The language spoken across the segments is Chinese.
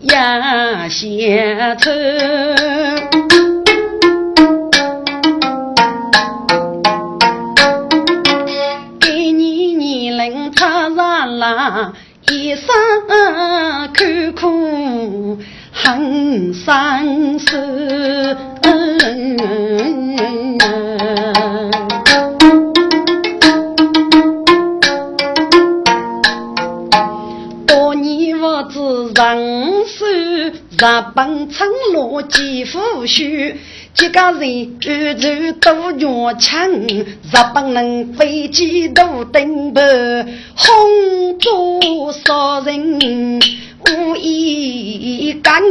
也仙愁。给你你能他拉拉一生苦苦，恨生死。人举着多元枪，日本人飞机都登不，轰炸杀人无一干。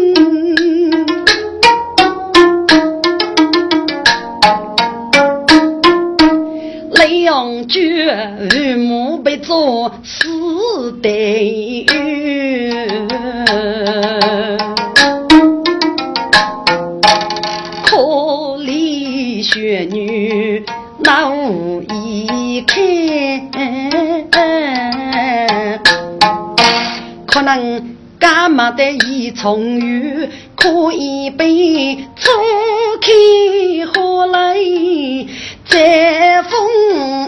雷阳举墓碑做死的。干嘛的一重雨，可以被吹开花来再风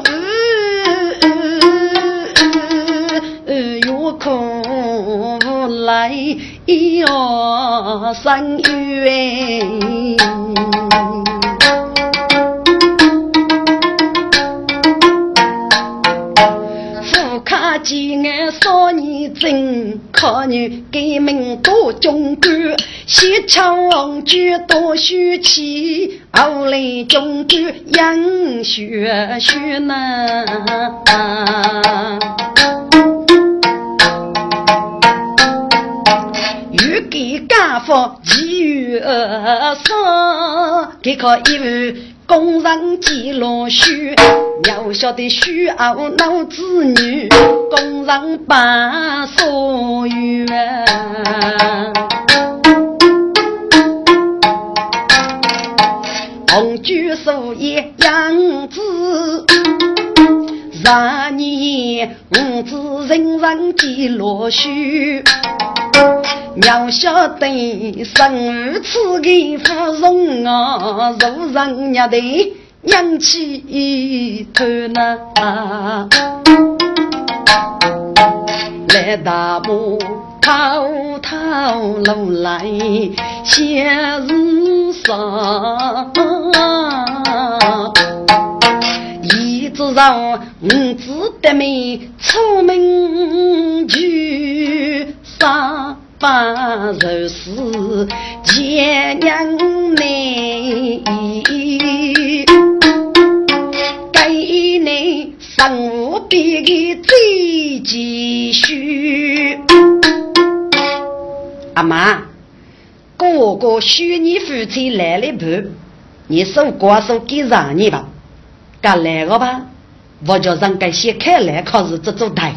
雨，来要三月。吉安少年真，可女革命多忠肝，西羌王举多血气，后来中举养血血呢。给家父给予二嫂，给可一碗。工人记录书，渺小的虚傲脑子女，工人把所有。红居树叶样子。十年五子人人皆落须，要晓得生儿此个芙蓉啊，如人家的娘气头呐。来大步滔滔路来些日上，一直让五子得美出门去，三八十四见娘内，该内。生无比的最积蓄，阿妈，哥哥许你夫妻来了不？你手瓜手给让你吧，该来个吧？我叫人家先开来可是这做台，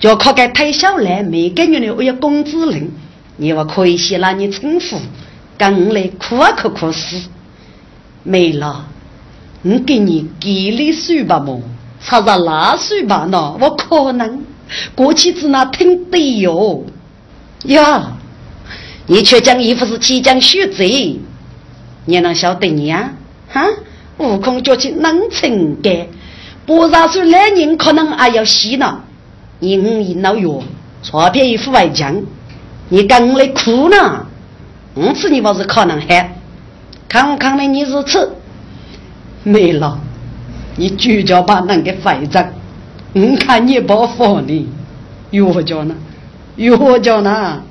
就靠个太小来，每个月的我要工资领，你我可以先让你称呼，跟来苦啊苦苦死，没了，我给你给了水吧么？插上拉水吧喏，我可能过去只那听对哟呀！你却讲衣服是即将学贼，你能晓得你呀？哈！悟空叫去能成的，不然说来人可能还要洗呢。你五一老药，钞票一副外将，你跟来哭呢？五次你不是可能还？看我看来你是吃没了。你就叫把那个废着，我看你不放你，药家呢？药家呢？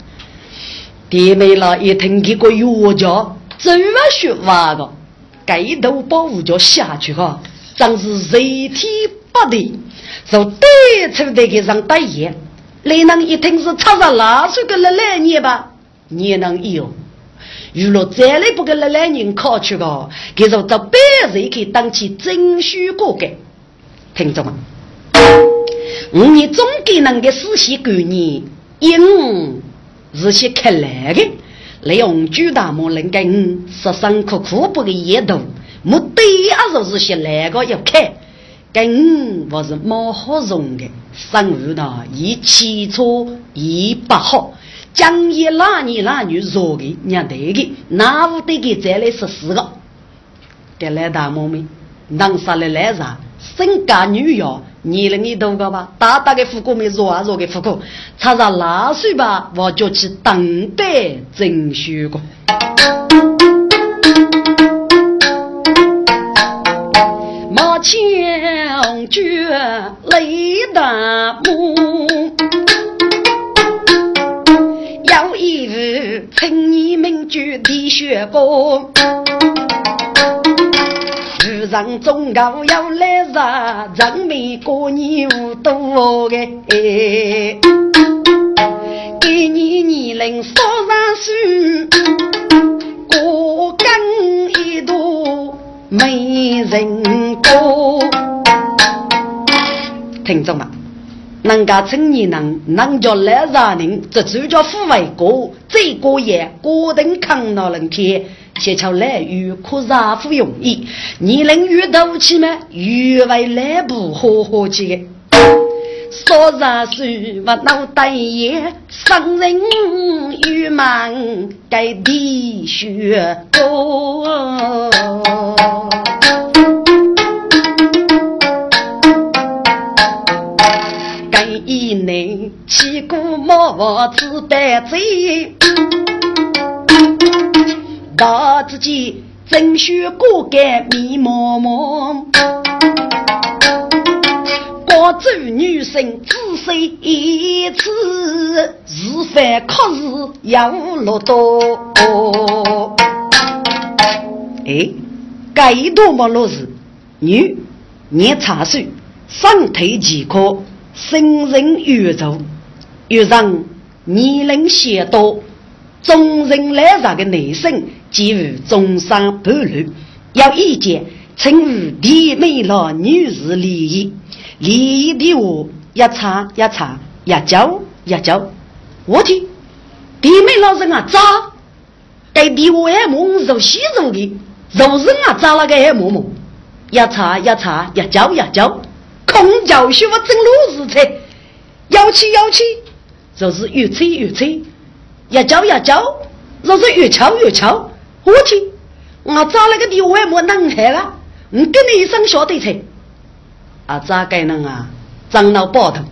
弟妹了一听这个药家，怎么说话个？盖头保护着下去哈，真是人体不对，就对出的给上打野。你能一听是插上蜡水个来来你吧？你能有？如若再来不给那两人考取个，给说到百岁可以当起征书过的，听着吗？五年总给那个实习过年，因是些看来的，利用巨大木能跟十三苦苦不的野度，目的啊就是些那个要看，跟我是蛮好用的，生活呢一起初一不好。将一男女男女说的，娘对的，那屋得给再来十四个？给来大妈们，能杀来来啥？身家女要，年龄你多个吧？大大的富贵没弱啊弱的富贵，插上拉水吧，我就去等待征学过。马枪决雷大木。有一日，青年名举的学过，遇上中高要来杀，人民过年无多个，给你年龄少上岁，过更没人过，听众们。人家青年人，人家来杀人，这就叫富贵歌，这个也过等抗老人天，先求来与可杀富容易，你能遇到起吗？遇为来不好好去，说啥是我脑袋也伤人欲忙该滴血多。以内起过毛子带走，大自己争取果干密麻麻，广州女生只生一次，是非可是要落多。哎，该多么落是女年茶水，上腿几颗。生人越走，越让年龄显多，众人来上的内生，即于中山半路，有意见，请与弟妹老女士礼仪，礼仪的话一查一查，一教一教。我听弟妹老人啊，咋？该弟我还蒙受吸收的，肉人啊，扎了个还摸摸，呀擦呀擦呀叫呀叫，空叫学我正路日菜，摇起摇起，就是越吹越吹，呀叫呀叫，就是越敲越敲。我去，我扎了个地我也没能害了，我跟你一声晓得才。啊，咋个能啊？长老包头，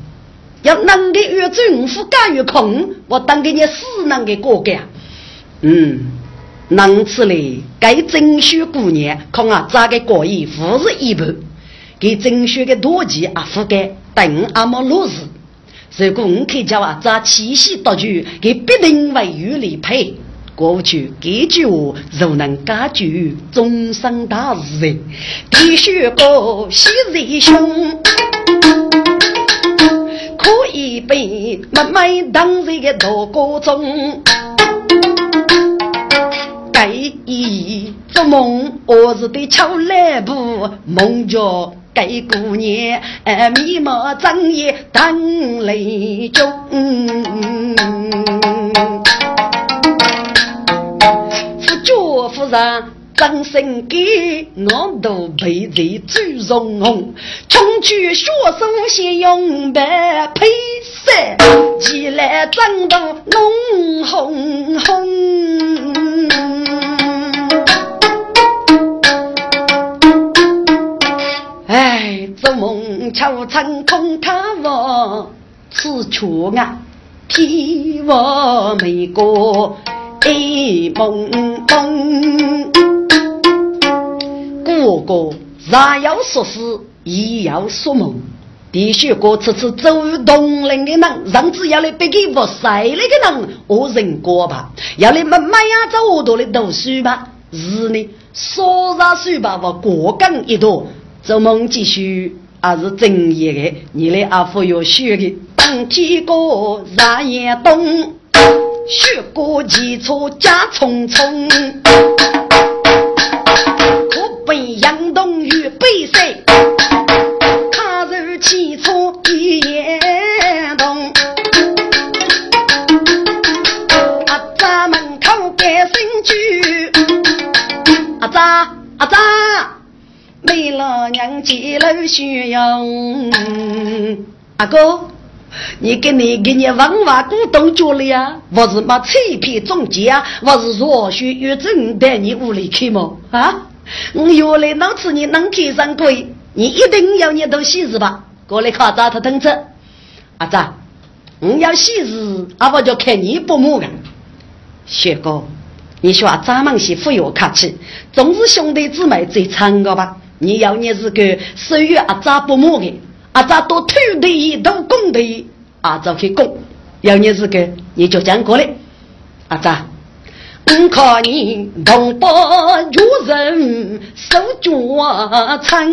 要能给越政府干越空，我当给你死能给过干。嗯。能此嘞，该征选姑娘，看啊咋个过意，富是一半，给征选的多吉啊覆盖，等阿么落日。如果我可以叫啊咋七夕到去，给必定为有利配。过去这句话，如能解决终身大事，必须过喜日兄，可以被妹妹当成个大歌中。该做梦，我是对敲来不梦着该姑娘，迷茫整夜等泪中。夫家夫人真心给，我都陪在最容红。穷去学生先用白配色，起来整到浓红红。哎做梦敲成空塔房，此处啊，天我美过一梦梦。哥哥，若要说事，也要说梦。必须过次次走动人的人，甚至要来别给不晒那个人，我认过吧？要来慢慢呀走我多的读书吧？是呢，说啥书吧？我过更一朵。做梦继续，还是正业的。你来阿福要学的，当天过日夜冬，学过基础加匆匆，可被杨东与背谁？踏入基础一夜冬，阿扎门口改新居，阿扎阿扎。为了娘接了需要，阿哥，你给你给你文化股东做了呀？我是嘛欺骗中介啊？我是若学越正带你屋里去吗？啊！我原来脑子你能开上柜，你一定要念到喜事吧？过来考扎他等着。阿扎，我要喜事，阿我就看你不母的。雪哥，你说咱们媳妇要客气，总是兄弟姊妹最亲个吧？你要你是个属于阿扎不母的，阿扎多土地多工地，阿扎去工。要你是个，你就讲过来，阿扎，我看你同胞如人手脚长，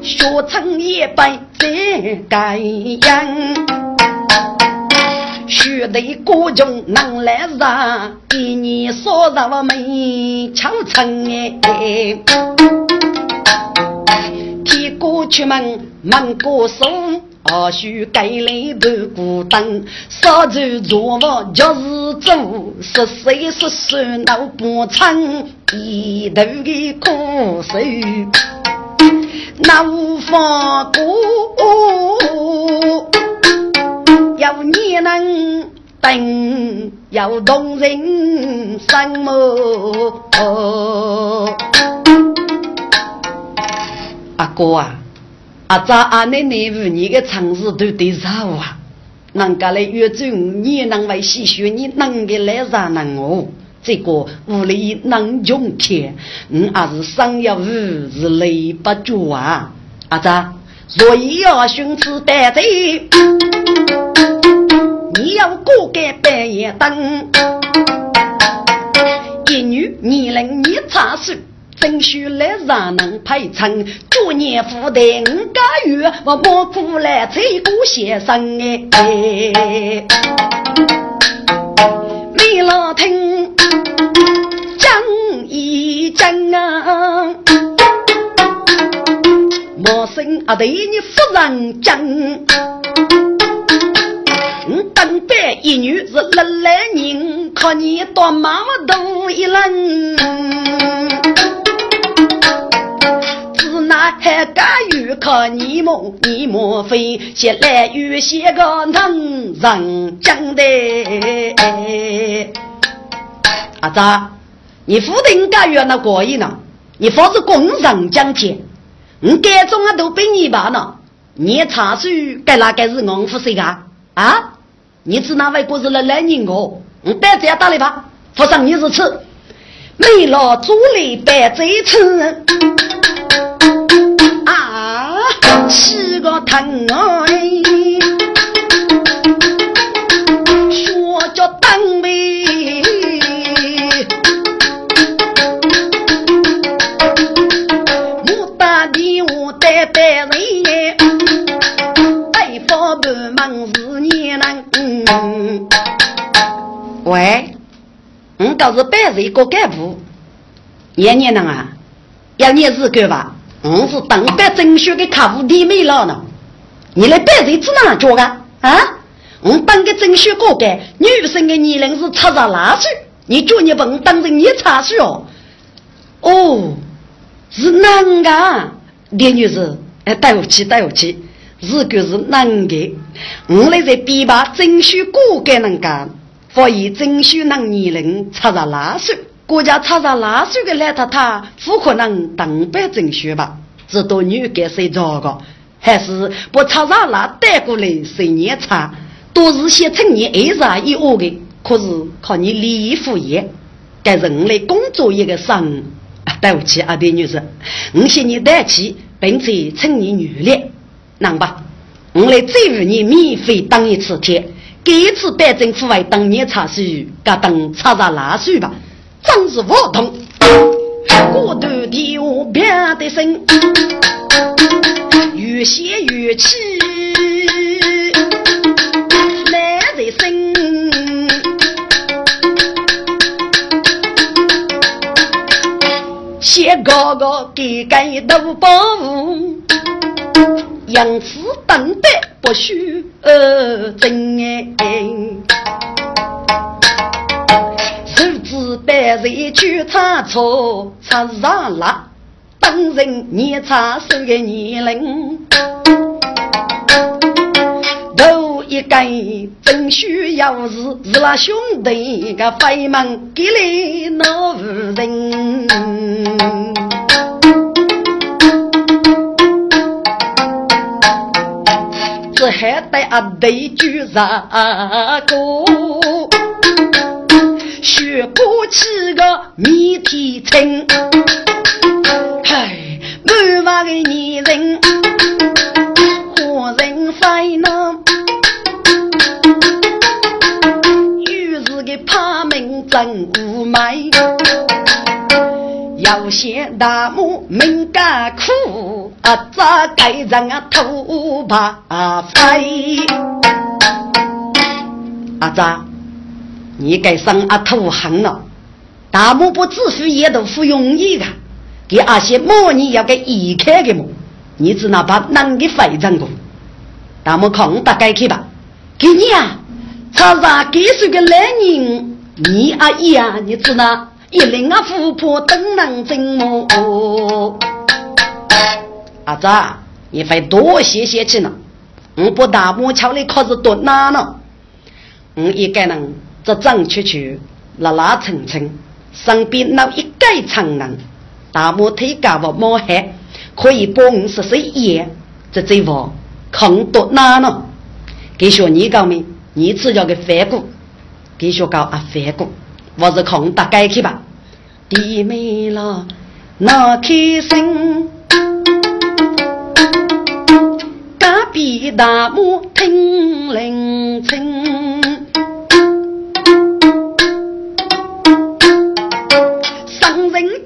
学成一百再改样。学得各种能来上，一年少让我没强撑哎。天过出门门过松，二叔盖来半孤灯，少走做我就是做，十岁十岁闹不成，一头的苦手那无法过。要你能等，要动人心么？阿哥啊，阿扎阿奶奶屋你的城市都得少啊？人家来约走，你能为细学，你能给来啥能哦？这个屋里能用钱，嗯，还是生要屋是累不住啊？阿咋？所以要寻此待罪。要过个半夜灯，一女你能你插手，真须来让能配称。祝年富的五个月，我莫苦来这个先生哎。为了听讲一讲啊，莫生阿弟你夫人讲。一女是来来人，靠你多马多一人。只那还敢与靠你莫你莫非先来与些个能人讲的？阿扎，你不定该与那过意呢？你否则工人讲钱，你该种啊都被你罢了。你查书该哪个是昂夫谁啊？啊？你指哪位哥是来来人我？你别这样打理吧，扶上你是吃，没了竹篱白贼吃。啊，是个疼哎，喂，我倒是办事一个干部，年年能啊，要你是个吧？我是当班征选的客户弟妹了呢，你来白人指哪家个啊？我当个征选过干，女生的年龄是七十二岁，你叫你问当成你查水哦？哦，是男的，李女士，哎，对不起，对不起，是个是男的，我来在比吧征选过干人干，所以征选那年龄七十二岁。国家查查哪岁的来太太，不可能当班征选吧？这多女给谁找个？还是不查查那带过来谁年插？都是些成年二十一二的，可是靠你礼服业，该人类工作一个生。对不起，阿弟女士，我向你带起，并且趁年女烈，能吧？我来再五年免费当一次天，给一次办政府外当年查税，该等查查哪岁吧？真是不同，过头的我别的声，越写越气，难人生。写个个给给都保护，杨子等待。不许呃真哎。百人去查错，查上了，当人你查手的年龄，头一根真需要是是那兄弟个飞门给来那无人，这还得啊对句啥个？学过起个谜题清，嗨，满怀的女人，活人烦恼，于是个怕名真无美，要嫌大母命苦，啊，咋该人啊头怕飞，阿扎？你该上阿土行了，大木不自负也都不容易的，给阿些模拟要给移开的么？你只拿把男的非常过，大木看大概去吧。给你啊，查查给谁个男人？你阿姨啊，你只拿一领啊富婆等能怎么？阿子，你非多谢谢去呢。我不大木桥里可是多难了，我一个人。这张雀雀，拉拉蹭蹭，身边闹一盖长人，大拇腿高不摸黑，可以帮我十岁爷，这这话看多难了。给说你讲没？你只要个反骨，给说讲啊反骨，我是看大概去吧。弟妹了，那开心，比大母听铃声。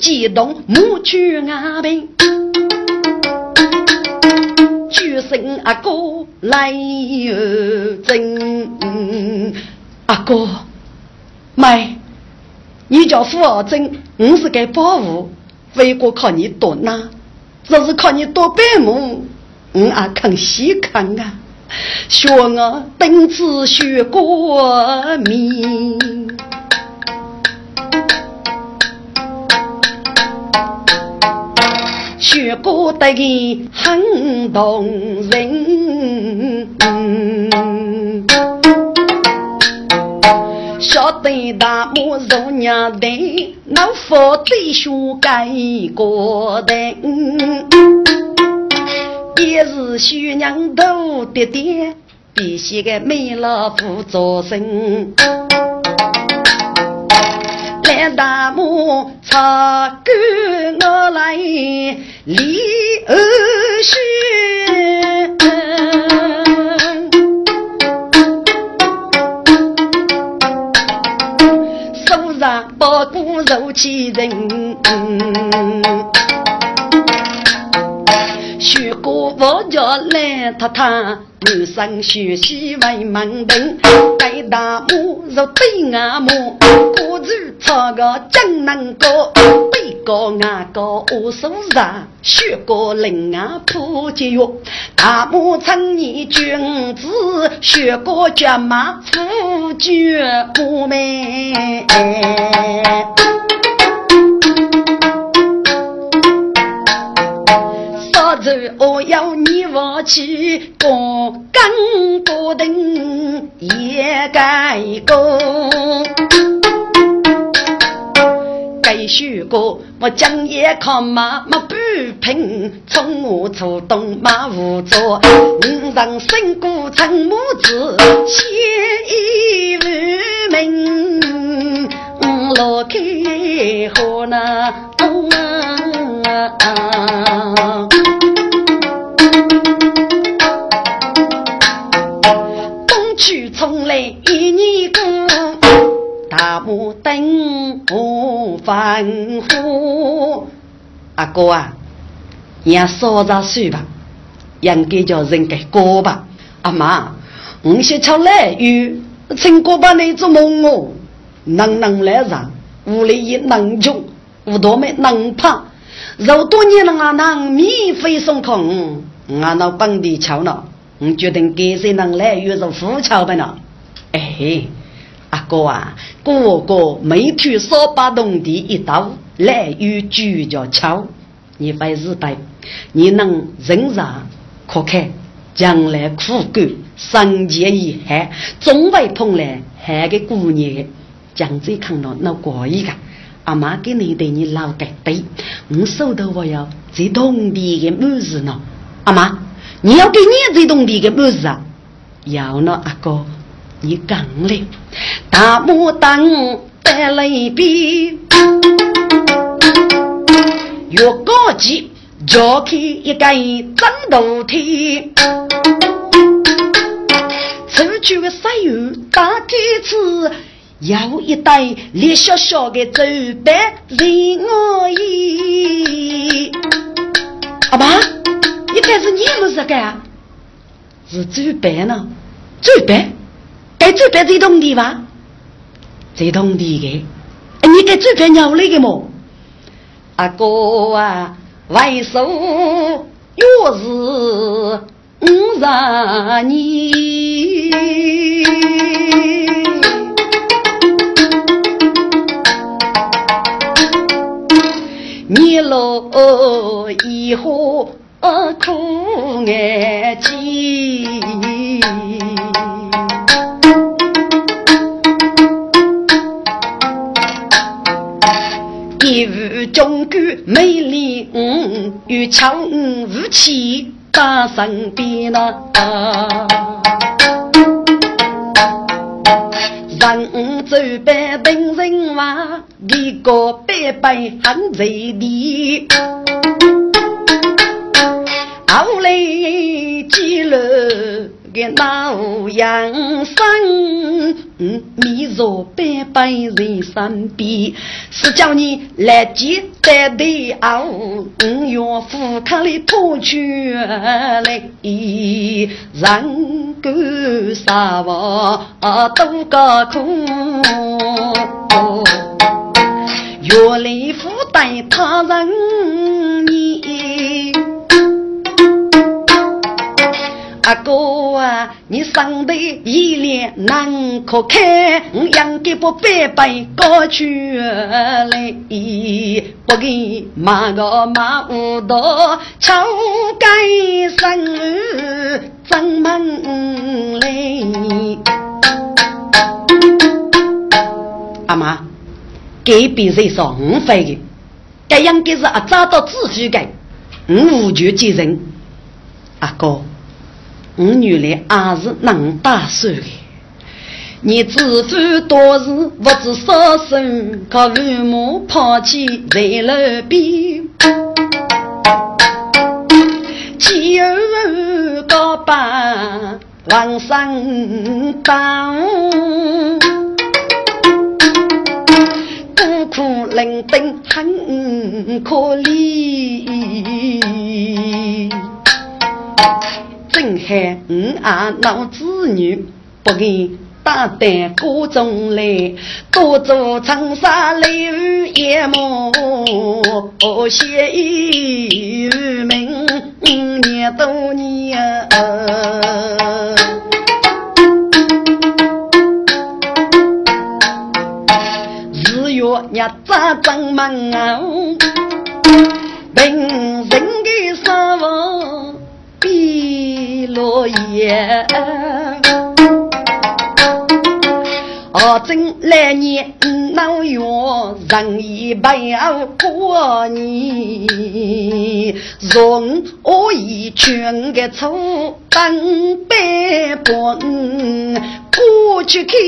激动，母去阿平，举声阿哥来又真。阿哥，妹，你叫富二真，我是该保护，为国靠你多难，这是靠你多白目，我啊肯稀看啊。学我本子学过米。学过的很动人，晓得大木如娘的，老夫弟兄改过的，也是徐娘头爹爹，必须个美老夫做声。来大木插根我来离儿婿，手上包谷肉气人。学过佛教来太太，女生学习为门灯，该大木若对阿木，果子唱个江南歌，背个阿个我手上，学过灵啊普节约，大木称你君子，学过脚马夫绝不我要你我去过更多等也该过，该学过我讲也靠马马不平，从我出动马无作，五人身骨成母子，写一无名，老开河那。从来一年过，大木灯不反呼。阿哥啊，也说着算吧，应该叫人给过吧。阿妈，我先吃来鱼，请过把你做梦哦。能能来上，屋里也能穷，屋多没能胖。肉多年了啊，能免费送空，俺那本地巧了。我决定给谁能来约着富桥的呢？哎，阿哥啊，哥哥每天少把农地一刀来与聚焦桥，你非日白，你能忍让可看，将来苦干三劫以后，总会碰来还个姑娘，将这看到那过一个，阿妈给你对你老盖对，我收到我要这农地的满事呢，阿妈。你要给你这种地个么子啊？要呢，阿哥，你讲嘞，大木当带来比，越高级，就开一个战斗梯，出去个石油大盖子，要一袋连小小的走板任我意，阿爸。一开始你不是干啊？是走白呢？走白？该走白这种地方？这种地的？你该走白鸟类的么？阿哥啊，为首又是五十你，你老以后。苦眼睛，一无中国美丽，嗯，有枪武器把身边呐，人走百等人话，一个白白很在地。后来记录个老样生，迷若百百人身边，是叫你来接在对后，五用富康里拖去来，人干啥活多个苦，月里负担他人你。阿哥啊，你上得一脸难可看，我养给不白白过去来，不给马个马无道，敲盖生张门来。阿妈，给别人说五分的，这样该是啊找到自己的，我无权接人。阿哥。我原来也是能打算的，你自负多时不知少生，靠父母抛弃在路边，饥饿高把往上当，孤苦伶仃很可怜。真害我啊闹子女，不给大胆歌中来，多做长沙柳叶幕，写一名年多年。日月日咋正门啊？平人的生活。碧落叶，哦，正来年闹月，人已白过年，容我一群个粗笨白棍过去看。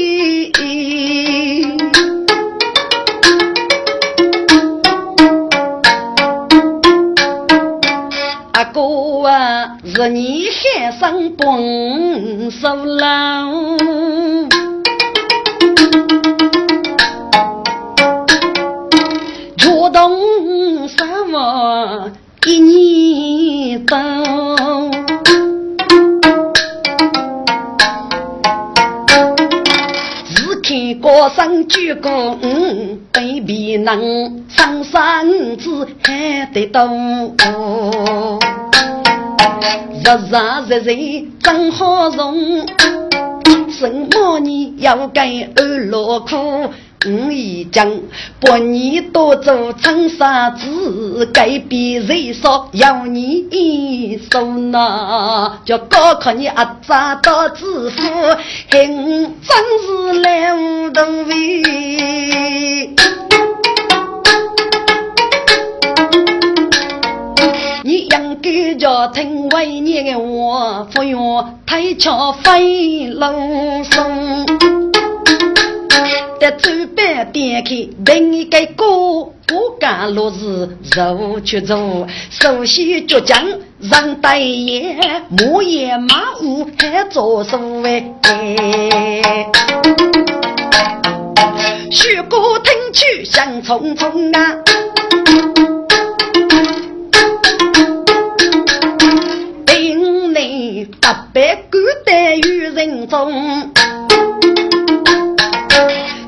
阿哥哥啊，是你海上蹦手浪，若动什么一年到，只看高山举高，对比能上山子还得多。日日日日真好容，什么你要给二老苦？我已将把你多做长沙子，改变人说要你受那，叫高考你阿扎到致富，还真是来无动为。你应该叫听为你的话，不用太巧飞龙松。得走板点开，另一个歌，不干落日肉去做，首先倔强让大爷，莫也马虎还做所谓。雪歌听去想匆匆啊。百古代与人中，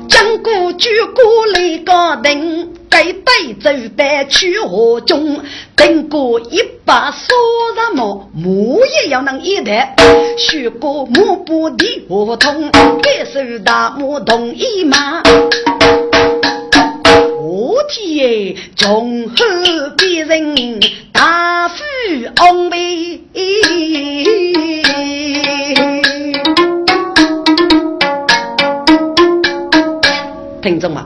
将过举过来高登，该带走白去河中，等过一把杀人毛，木也要能一代，学过木布的合同，该手大木同一马。我天，从后别人大富翁呗。听众们，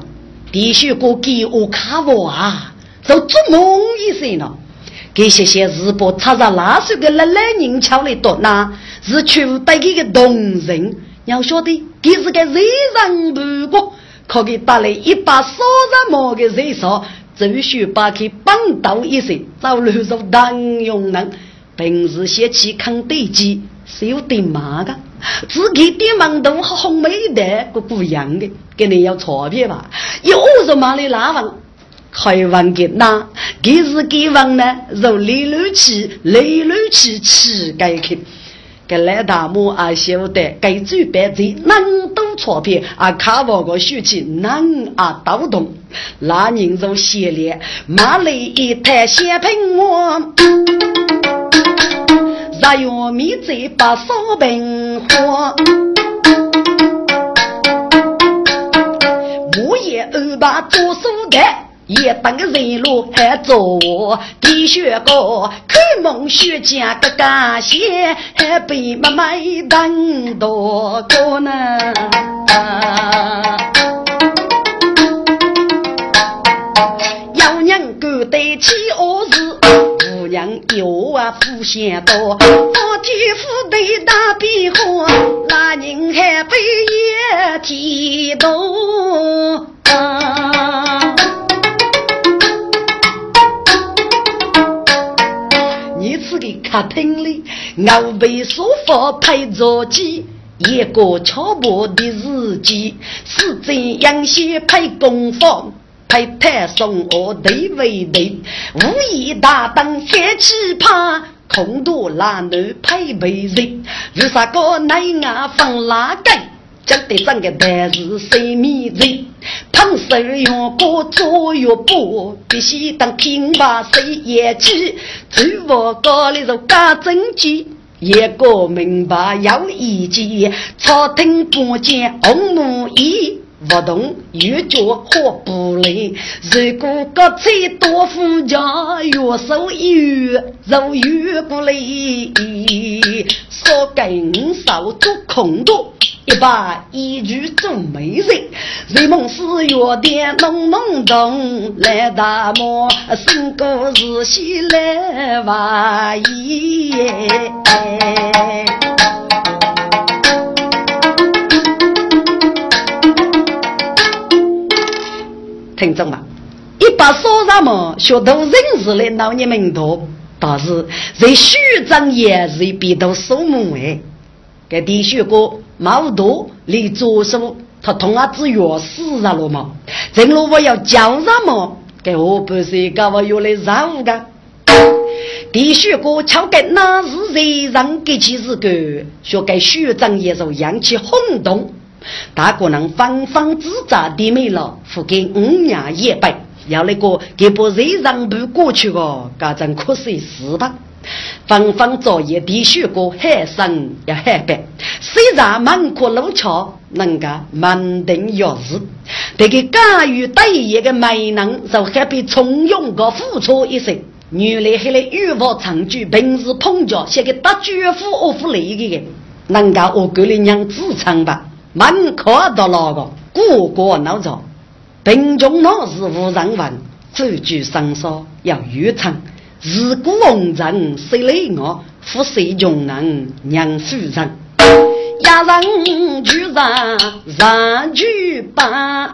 必须过给我看我啊！都做梦一声了。给些些日报插上那岁的来来人巧来读那，是取得一个动人。要晓得，这是个热人不过，可给带来一把烧热毛的热烧，只需把其绑到一声，早入入当用人。平时写起看对机是有点麻的，自己点馒头和红梅的个不一样的，给你要钞票吧？有什么的拉房？开完给那，给是给房呢？肉里里气，里里气气该去。给来大母啊晓得，给嘴巴子能多钞票啊，看我个手气能啊抖动，那人就写脸，骂了一台小苹果。日月米在把烧饼花。我也二把做书的，也当个人路还做地学高，看梦学家个感谢，还被妈妈当多个呢。对起恶事，姑娘有啊福先多，发天福对大变化，那人还被也提多。你此个客厅里，我被沙发配着机，一个敲破的日记，是怎样写配功夫？配太送我对为对，武艺大当黑奇葩，空多男女配备人，为啥个奶牙放拉盖？讲的整个单是谁迷人？胖手用过左右步，必须当平把谁也记？走我高里头加正经，一个明白有意见，朝廷不见红木衣。不动越脚或不累，如果各菜多复杂，越手越肉越不累。少跟少做空多，一把一句做美人。人梦是月点浓浓动，来大漠生个日西来哇耶。听众们，一把说什么学徒认识的老年们多，但是在虚张也是比都数目哎。给弟兄哥毛多离左手，他同阿子约死了嘛？正如我要叫什么？给我不是搞我有来绕的。弟兄哥敲给那是谁让给起日个？学给虚张也就扬起轰动。大姑娘方方自扎的没了，付给五年一百，要那个给不人让不过去哦，家真可惜死吧。方方作业的学过海深也海白，虽然满口路桥，能够满定钥匙，这个甘于待业的美人，就还比从容的付出一生。原来还来预防长居，平时碰着写个大绝夫恶夫累的，能够我给你娘自称吧。满口的那个个个闹着，贫穷那是无人问，走句生说要预唱，自古红尘谁来我，富谁穷人娘夫人，一人居上上举棒，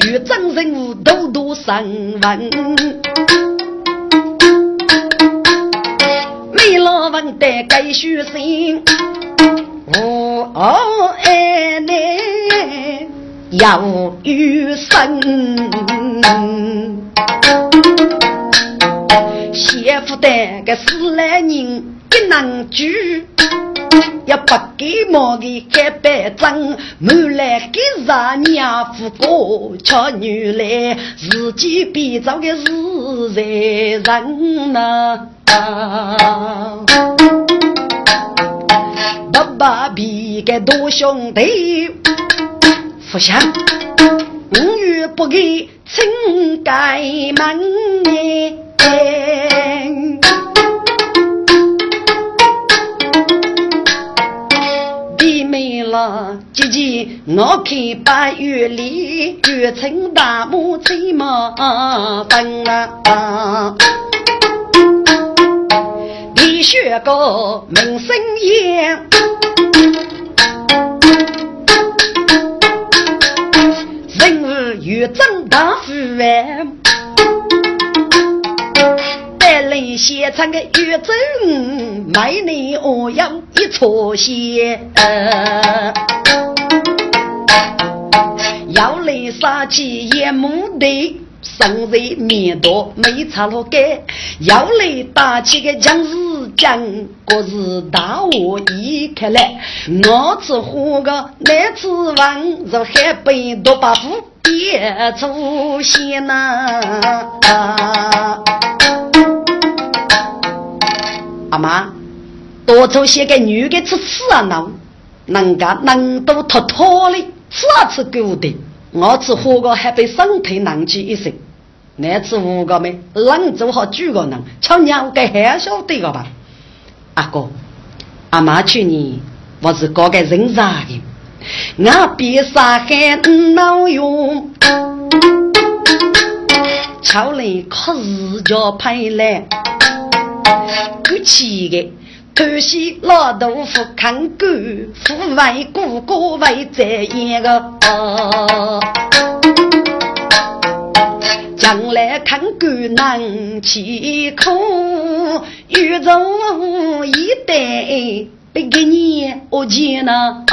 与真人物都多生问。为老问的该虚心，我爱你。要余生。媳妇的个死来人一难聚，要不给毛的开白针，满来给咱娘夫过瞧女来，自己编造的是在人呐。爸爸比个多兄弟，不想五月不给请盖门耶。弟妹了，姐姐，我看八月里月成大木最麻烦啊。学个名声扬，有张大夫哎，带来写成个月正，买你我要一撮线，要来杀鸡也木的。生在面多没擦了盖，要来打起个将士将，国是大我一看来，我只活个男子王，若海北多把夫。别出现呐！阿妈，多做些个女的吃吃啊，农，人家农都妥妥的，吃啊吃够的。我吃活个还被身体冷起一身，那吃无个没，农做好几个人，瞧娘该还晓得个吧？阿哥，阿妈去年还是搞个人渣的。我比啥还闹用，瞧来可是叫派来，过去的偷袭老豆腐看狗，父为哥哥为这一个。将来看狗难起苦，遇中一代别给你我见呐。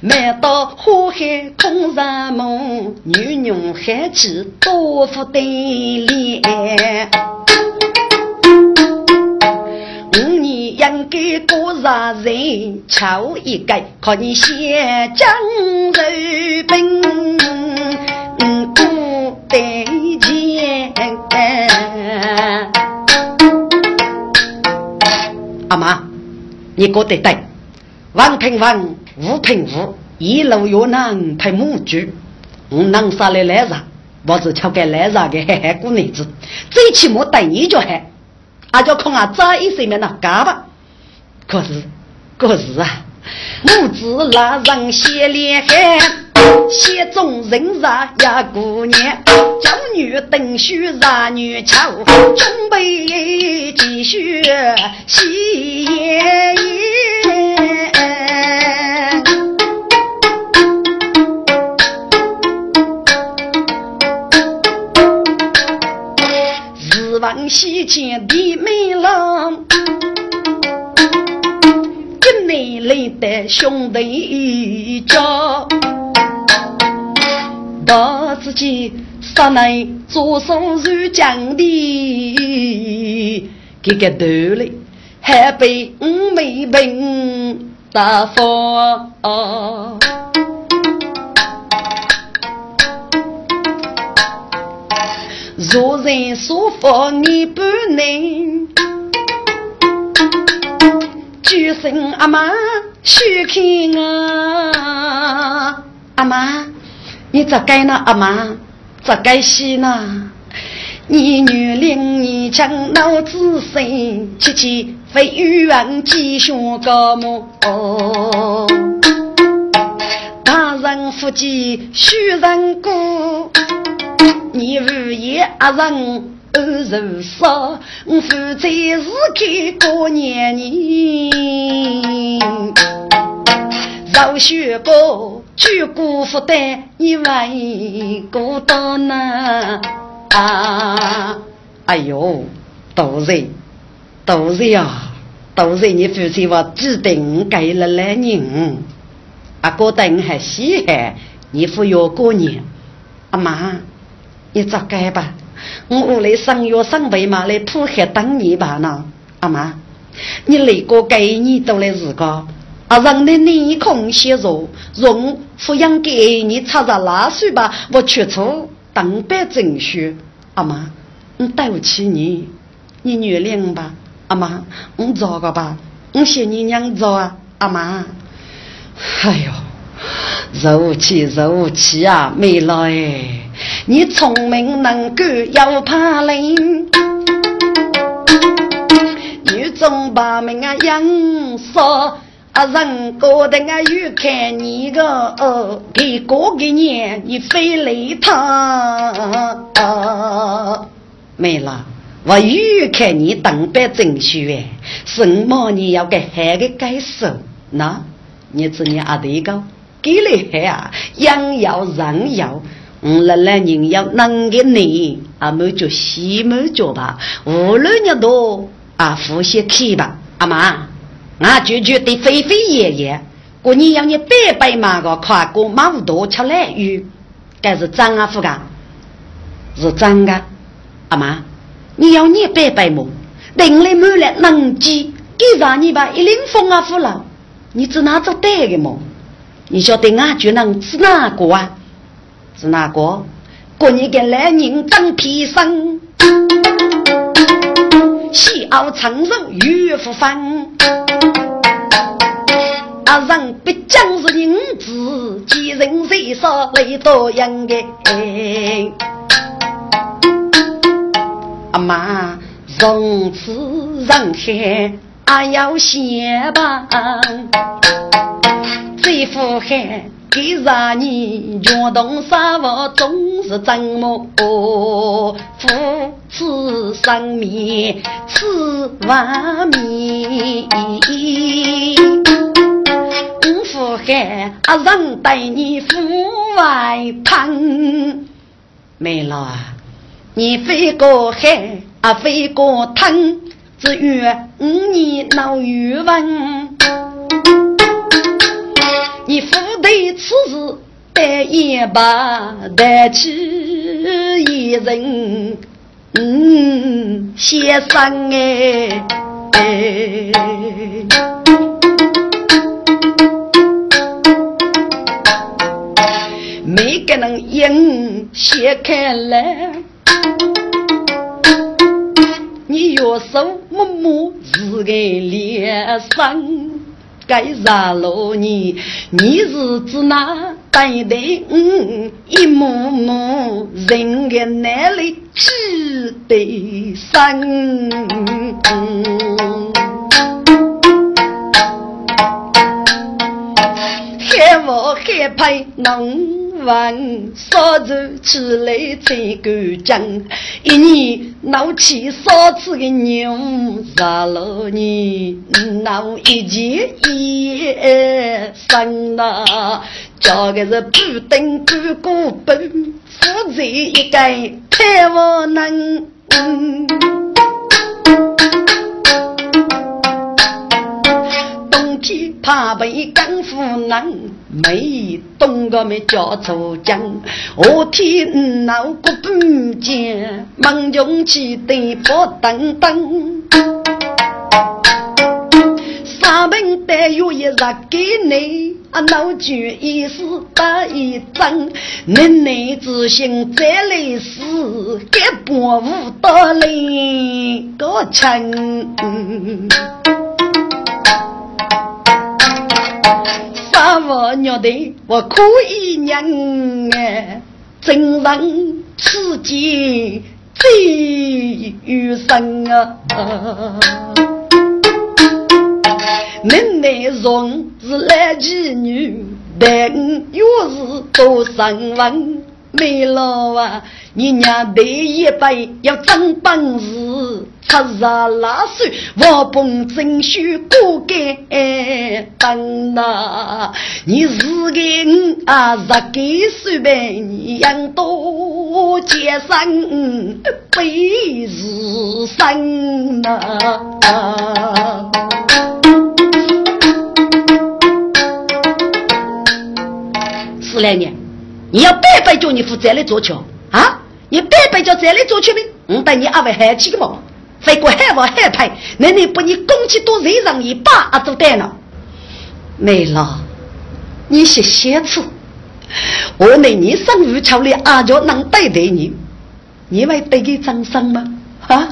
每到火海空山梦，女女喊起多福对联。五年应该过啥人？敲一个，看你先将肉饼。再见，阿妈，你过得对，王平王，吴平吴，一路越南配母猪，我能杀来来啥？我是敲个来啥的嘿嘿姑娘子，最起码带你就喊，阿叫看俺早一岁面那嘎巴。可是，可是啊，母子拉人血连汗。写中人杀呀姑娘，娇女等须杀女俏，准备继续戏演。日望西前的美郎，跟你来的兄弟一家。把自己杀来做手入江的，这个头里还被五妹兵打发。若人说法你不能，举声阿妈许看啊，阿妈。你咋该呢，阿妈？咋该洗呢？你女领你将脑子生，七七非欲望继续高么？大人夫妻须人过，你无言阿人如少，我负责是开过年年，饶学过。举姑父的，你为孤单呐啊！哎呦，都是都是呀，都是你父亲我指定给了来人，阿哥等还稀罕，你父要过年，阿妈，你咋改吧？我屋里上月上辈嘛来铺海等你吧呢，阿妈，你那个给你都来日个。啊，人的脸孔显弱，用抚养给你擦擦拉水吧。我去处当白正须，阿妈，我对不起你，你原谅吧，阿妈，我做个吧，我谢你娘做啊，阿妈。哎呦，肉气肉气啊，没了哎！你聪明能干又怕冷，女中把命啊养死。啊，人过得我又看你个，给过个年你非累他，没了。我又看你当班正序哎，什么你要给孩子改手？那你只你阿弟个给了孩啊，养要人要，我来来人要能给你，阿没就西没就吧，无论你多啊，呼吸气吧，阿妈。俺舅舅得飞飞爷爷，过年要你白白马个跨过马路多吃来鱼，该是张阿福噶，是张的。阿妈，你要你白白么？等来满了能记，给让你把一领风阿福了，你只拿着带的么？你晓得俺就能是哪个啊？是哪个？过年给来人当皮生。西熬长寿与福方。阿，人必将是银子，几人谁少来多应该？阿妈，从此人海啊要先帮，这副海。给让你穷动三伏总是怎么？夫子生米吃碗米，五福海啊人待你父外汤。没了，你飞过海啊飞过汤，只愿你闹语文。你父对此事得一把，得起一人，嗯，先生哎，每个人眼掀开来，你右手摸摸自个脸上。该啥路你？你是指哪带的？嗯，一幕幕人的哪里值得深。害我害怕侬。问烧酒起来才干净，一年闹起烧次的牛，杀了你闹一件衣裳呐，叫个是不等不过本，负责一个太无能。怕被干夫人没懂个没叫出江，我天闹个不见，梦中起的不等等。三本带有一日给你，啊闹剧一时打一仗，奶奶之心再来死，给伯父打来个枪。我娘的，我可以娘哎，真人此间最余生啊！门内容是来妓女，但又是多生文。没老啊，你娘第一辈要真本事，出热拉手，我本真须过该等呐。你是个啊，十几岁呗，你养多结生悲日生呐。十来年。你要白白叫你负责来做桥啊！你白白叫再来做桥呗？我带你阿位海气个嘛，飞过海王海派，那你把你攻击多人上一把啊做单了？没了，你写写词，我那你生日桥里阿叫能对待你，你会对给张生吗？啊！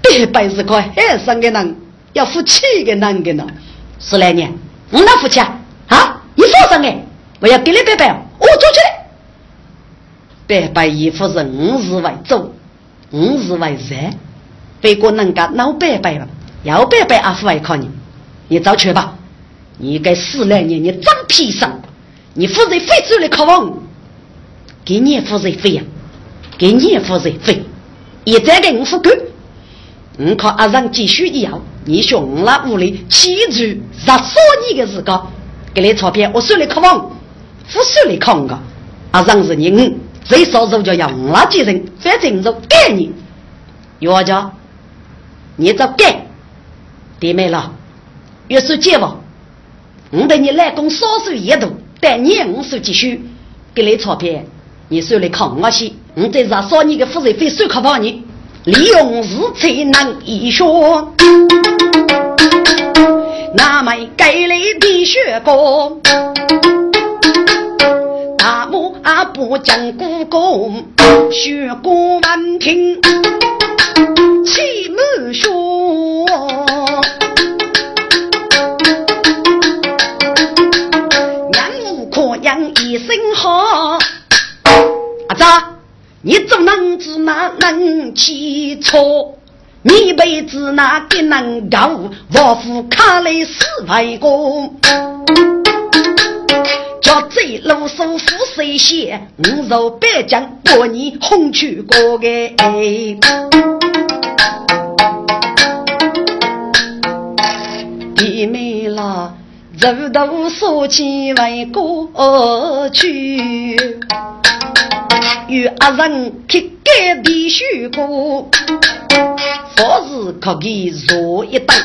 白白是个海上的人，要负气的人的呢。十来年，我哪负气啊？啊！你说什么？我要给你白白。我出去了。白白衣服是五日为主，五日为热。别个人家老白白了，要白白阿父来靠你，你早去吧。你该十来年，你长皮上，你负责非走的考望，给你负责费呀，给你负责费。一再给我付够，我靠阿让继续要，你熊了屋里起住杀死你的时候，给你钞票，我手里考望。不是你看个，啊，让是你，最少就叫要那几人，反正就给你，要叫你这给，弟妹了，越是结吧，我等你来工少收一度，但你我收继续给你钞票，你手里看我去，我再让少你的负责费收可怕你，利用日才能一说，那么给你的血光。大幕啊不讲故宫，血过满庭。气满胸，人无可养一身好。阿子，你怎能知那能起错？你辈子哪个能够我夫卡来四万个？叫贼路手扶谁先？五肉白将把你轰去过个哎！弟妹啦，肉头说起为过去，与阿人乞丐必须过。佛事可给坐一等，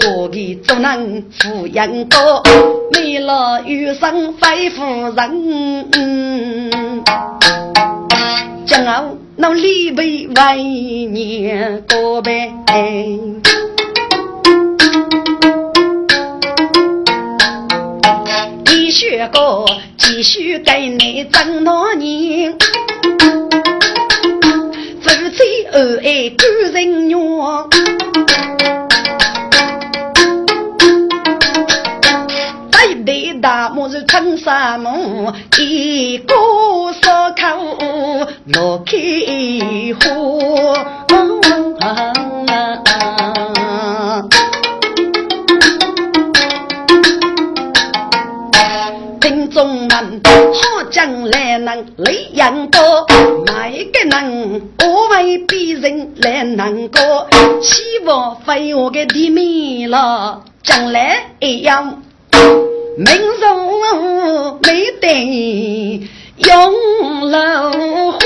坐给做能富养高，没了余生非夫人。将我那李为为年过呗。继续过，继续给你挣那年。夫妻恩爱感人缘，这一代大木是春山木，一个烧烤落开花。中人，好将来能雷人多，买个人我为别人来难过，希望飞我的地面了，将来一样，命中没得永乐花。